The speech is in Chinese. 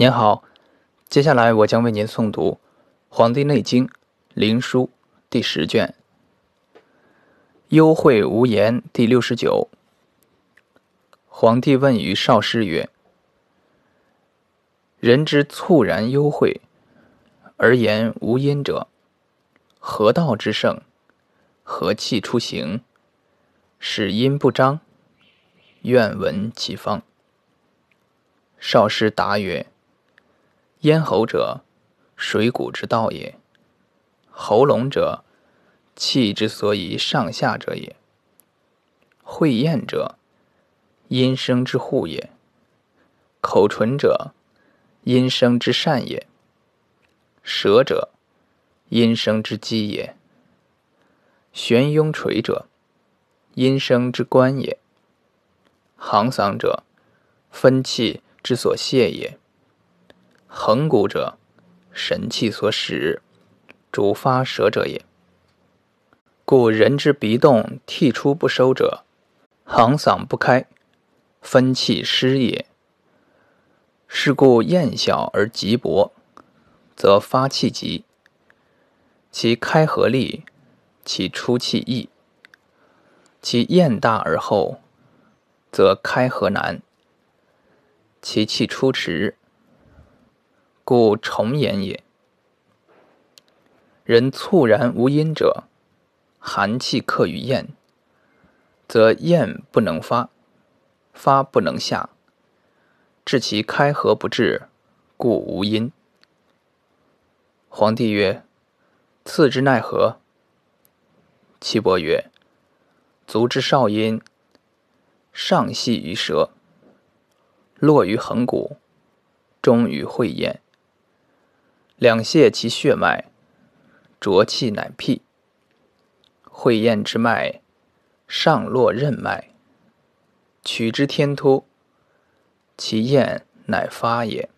您好，接下来我将为您诵读《黄帝内经·灵枢》第十卷《幽会无言》第六十九。皇帝问于少师曰：“人之猝然幽会，而言无因者，何道之盛？何气出行？使阴不张？愿闻其方。”少师答曰。咽喉者，水谷之道也；喉咙者，气之所以上下者也。会咽者，阴生之户也；口唇者，阴生之善也；舌者，阴生之基也；悬雍垂者，阴生之官也；行嗓者，分气之所泄也。横骨者，神气所使，主发舌者也。故人之鼻动涕出不收者，行嗓不开，分气失也。是故咽小而急薄，则发气急；其开合利，其出气易；其咽大而厚，则开合难；其气出迟。故重言也。人猝然无音者，寒气克于咽，则咽不能发，发不能下，致其开合不至，故无音。皇帝曰：“次之奈何？”岐伯曰：“足之少阴，上系于舌，络于横骨，终于会咽。”两泄其血脉，浊气乃辟。会厌之脉，上络任脉，取之天突，其厌乃发也。